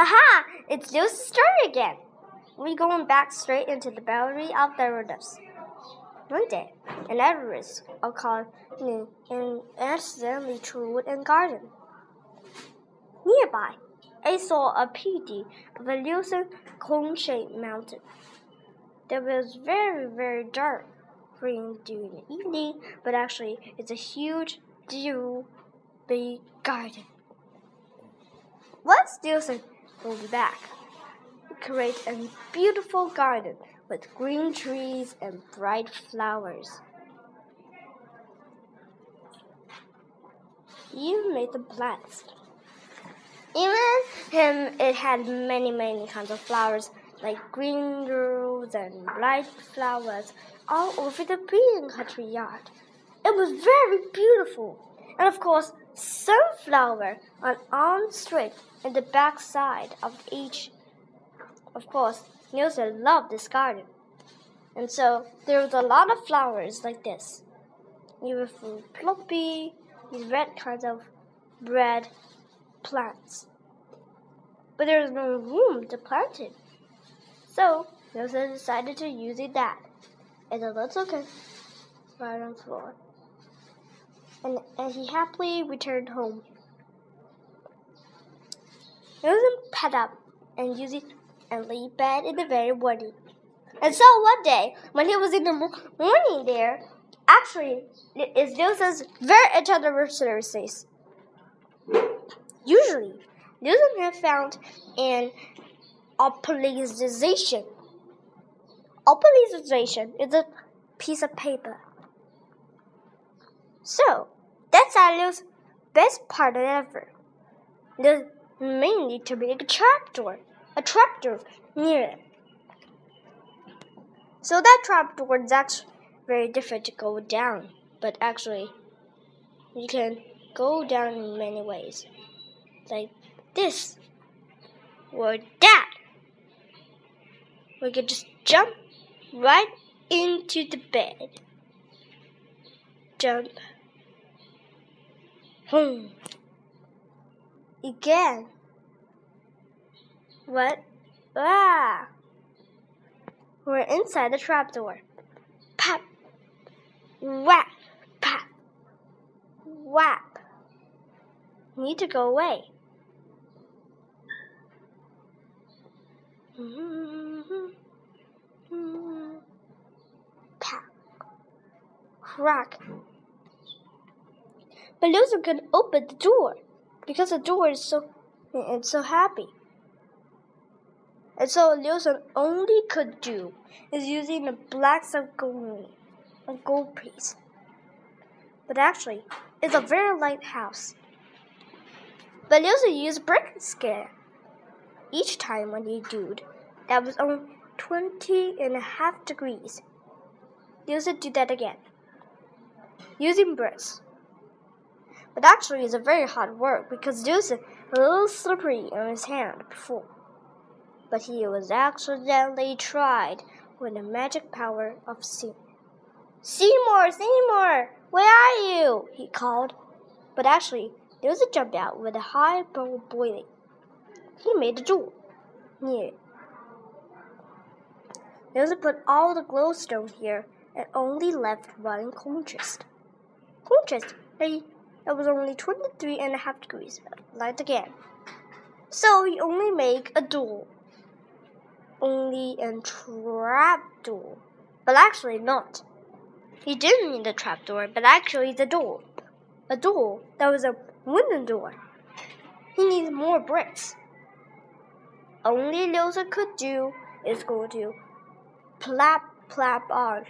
Aha! It's Lucy's story again. We're going back straight into the belly of the Rhodos. One day, an Everest called New and accidentally true in garden. Nearby, I saw a PD of a lucid cone-shaped mountain. It was very, very dark green during the evening, but actually it's a huge, dew, big garden. Once Nielsen be back, create a beautiful garden with green trees and bright flowers. You made the plants. Even him, it had many, many kinds of flowers, like green rose and bright flowers, all over the green country yard. It was very beautiful, and of course, sunflower on on straight in the back side of each. Of course, Nielsen loved this garden, and so there was a lot of flowers like this. Beautiful plumpy, these red kinds of red plants. But there was no room to plant it. So Nielsen decided to use it that. Okay. Right on the floor. And, and he happily returned home. Nielsen pet up and used and lay bed in the very morning. And so one day, when he was in the morning there, actually, it's Nielsen's very anniversary. Says. Usually, Nielsen had found an opalization. Opalization is a piece of paper. So, that's Alice's best part ever. There's mainly to make a trapdoor, a trapdoor near it. So that trapdoor is actually very different to go down, but actually, you can go down in many ways, like this or that. We can just jump right into the bed. Jump. Home. Again. What? Ah! We're inside the trapdoor. Pop! Whap! Pop! Whap! Need to go away. Pop! Crack! But Luther can open the door because the door is so it's so happy. And so Nielsen only could do is using a black gold, a gold piece. But actually, it's a very light house. But Nielsen used brick scare. Each time when he did, that was only twenty and a half degrees. Nielsen did that again, using bricks. But actually, it's a very hard work because Nielsen was a little slippery on his hand before but he was accidentally tried with the magic power of Seymour. Seymour, Seymour, where are you? he called. But actually, there was a jump out with a high bowl boiling. He made a near it. There put all the glowstone here and only left one contrast. Contrast, hey, it was only twenty-three and a half degrees, light again. So he only made a door only a trap door. but actually not. He didn't need a trapdoor, but actually the door. A door that was a wooden door. He needs more bricks. Only Lilsa could do is go to plap plap on.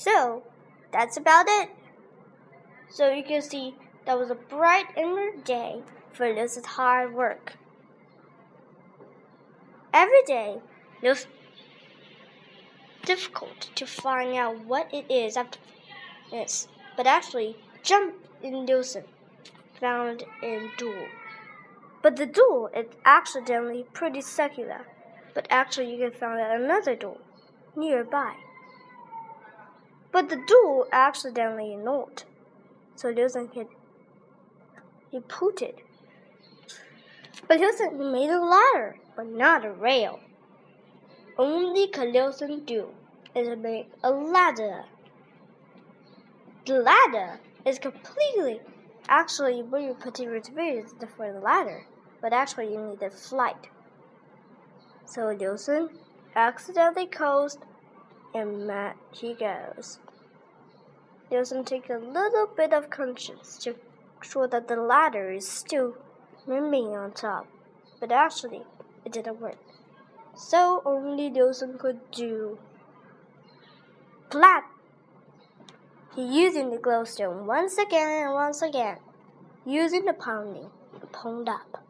So that's about it. So you can see that was a bright inner day for is hard work. Every day, it was difficult to find out what it is after this, but actually, jump in Nielsen found in duel. But the duel is accidentally pretty secular, but actually you can find another duel nearby. But the duel accidentally not, so Nielsen can he put it. But Liusen made a ladder, but not a rail. Only Liusen do is make a ladder. The ladder is completely actually when you put it for the ladder, but actually you need a flight. So Liusen accidentally coast and he goes. Liusen takes a little bit of conscience to show that the ladder is still remaining on top, but actually it didn't work. So only Liusen could do Clap! He using the glowstone once again and once again, using the pounding, pound up.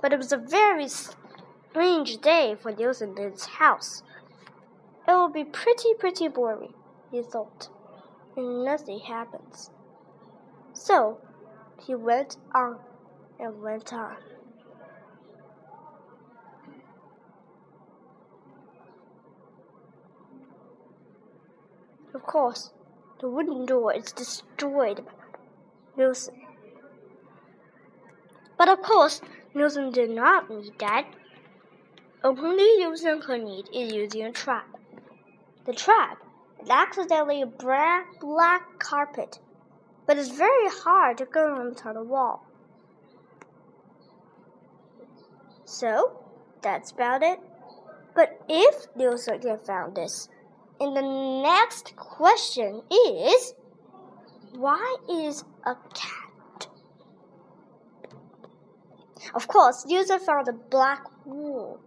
But it was a very strange day for Liusen in his house. It will be pretty, pretty boring, he thought, and nothing happens. So he went on and went on. Of course, the wooden door is destroyed by Liusen. But of course, Liusen did not need that. Only Liusen could need is using a trap. The trap is accidentally a black, carpet, but it's very hard to go onto the wall. So, that's about it. But if Liu Liusen found this, and the next question is why is a cat? Of course, Liusen found a black wool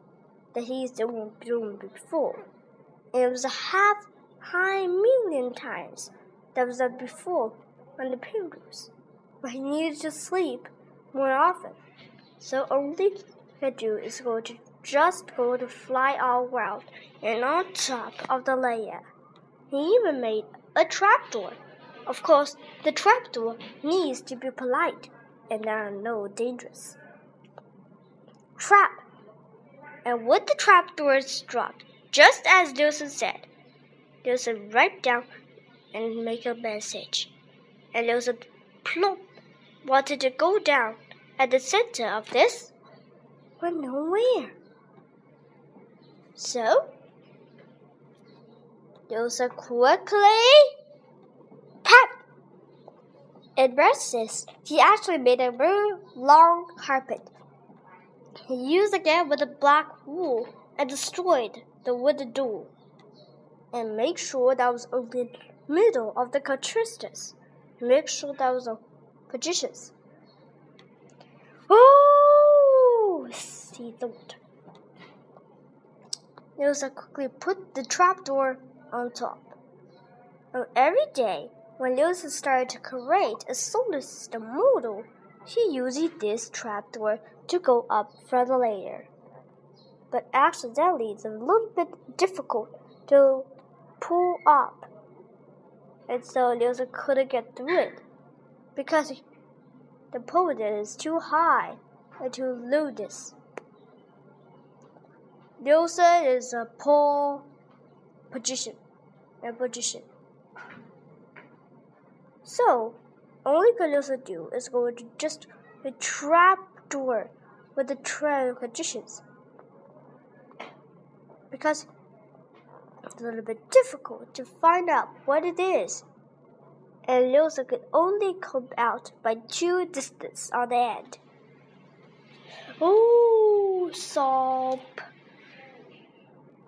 that he's doing before. It was half high million times that was before on the pilgrims. But he needed to sleep more often. So only do is going to just go to fly all around and on top of the layer. He even made a trapdoor. Of course, the trapdoor needs to be polite and there are no dangerous. Trap. And with the trapdoors dropped, just as Liusen said, Liusen write down and make a message. And Liusen plump wanted to go down at the center of this but nowhere. So, Dosa quickly pat and restless. He actually made a very long carpet. He used again with the black wool and destroyed the wooden door. And make sure that was in the middle of the Catristus. Make sure that was a positions. Oh! he thought. Liusen quickly put the trapdoor on top. And every day, when Liusen started to create a solar system model, she used this trapdoor to go up further later. But accidentally, it's a little bit difficult to pull up. And so Liusen couldn't get through it because the pole is too high and too low. This. Liusen is a poor position, a position. So, only Liusen do is go to just a trap door with the trail conditions. Because it's a little bit difficult to find out what it is. And Liusen could only come out by two distance on the end. Oh, sob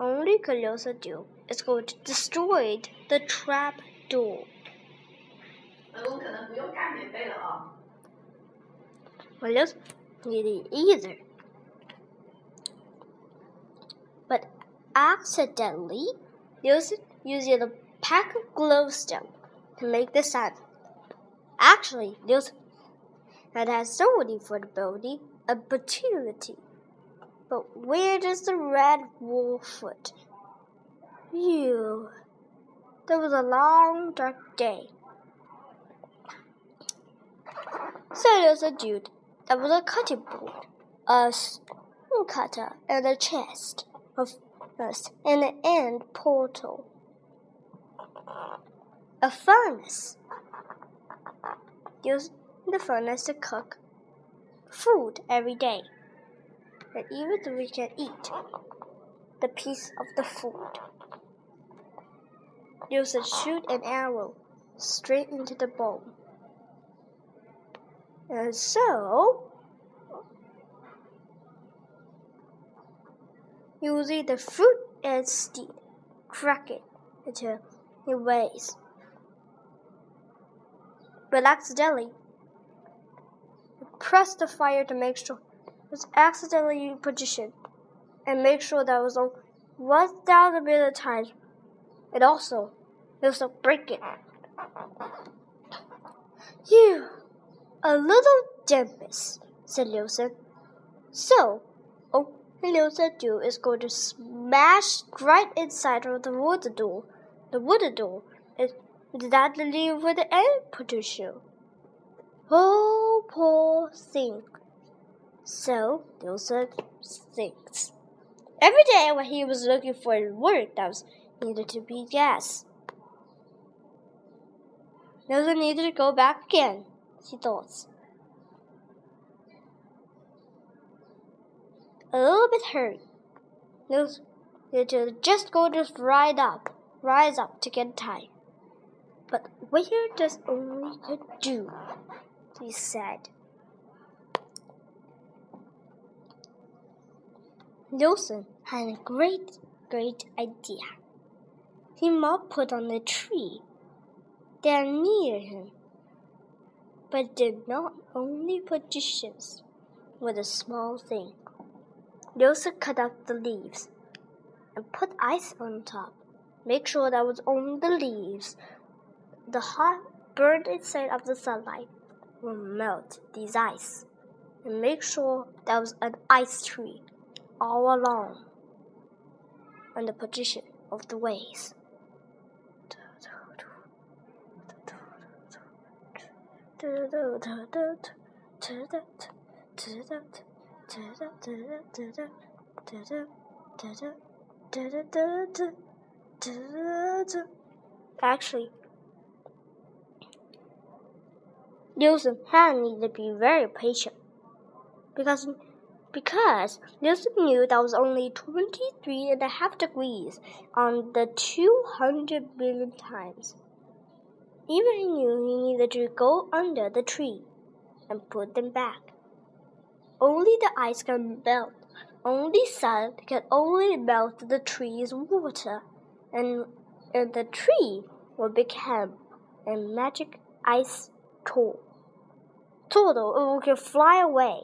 only Liusen do is going to destroy the trap door. Well, need either. But accidentally, Liusen using a pack of glowstone to make the sun. Actually, Liusen had had somebody for the building opportunity. But where does the red wolf foot? Phew. There was a long, dark day. So there was a dude that was a cutting board, a stone cutter, and a chest of us, and an end portal, a furnace. Use the furnace to cook food every day. And even we can eat the piece of the food. Use should shoot an arrow straight into the bowl. And so, using the fruit as steam, crack it until it weighs. But accidentally, press the fire to make sure it's accidentally positioned and make sure that it was on 1,000 million times. And also, you also break it. You, a little tempest, said Liu So, all Liu do is going to smash right inside of the water door. The water door is that the leave with the air pollution. Oh, poor thing. So, Liu thinks. Every day when he was looking for work that was needed to be gas. Nilsson needed to go back again, he thought. A little bit needed to just go to ride up, rise up to get time. But where does only could do, he said. Nilsson had a great, great idea. He might put on the tree there near him, but did not only put dishes with a small thing. Nilsson cut out the leaves and put ice on top. Make sure that was on the leaves. The hot, burned inside of the sunlight will melt these ice. And make sure that was an ice tree all along and the position of the ways. Actually, Nilsson had need to be very patient because because Nilsson knew that was only 23 and a half degrees on the 200 billion times. Even he knew he needed to go under the tree and put them back. Only the ice can melt. Only sun can only melt the tree's water, and, and the tree will become a magic ice tool. It will fly away.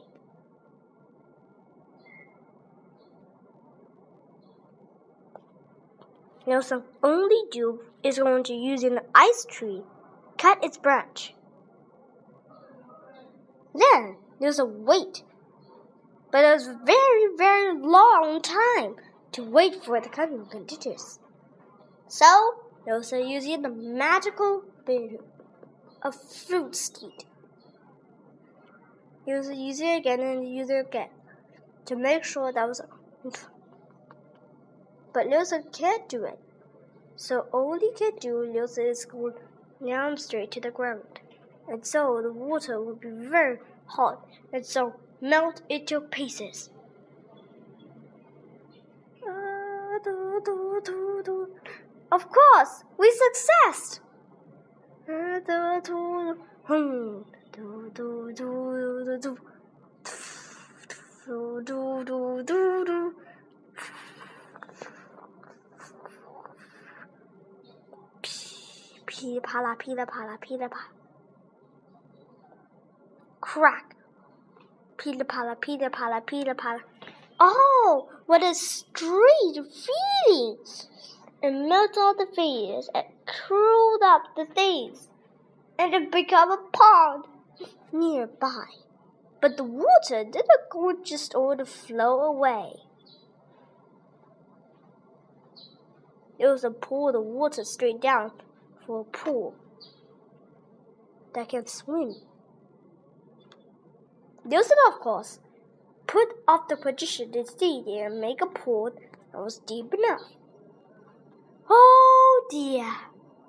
Nilsson only do is going to use an ice tree, cut its branch. Then there's a wait. But it was a very, very long time to wait for the coming conditions. So Nilsson using the magical bit of fruit seed. Use it, use it again and use it again to make sure that was but Nilsson can't do it. So all he can do, Nilsson is going down straight to the ground. And so the water will be very hot and so melt into pieces. Of course, we success! Pila pila pala, pila pala. Crack. Pila pala, pila pala, pila pala. Oh, what a strange feeling! It melted all the fingers and curled up the things, and it became a pond nearby. But the water didn't go just all to flow away. It was a pool of water straight down for a pool that can swim. Nilsson, of course, put off the position to see and make a pool that was deep enough. Oh dear!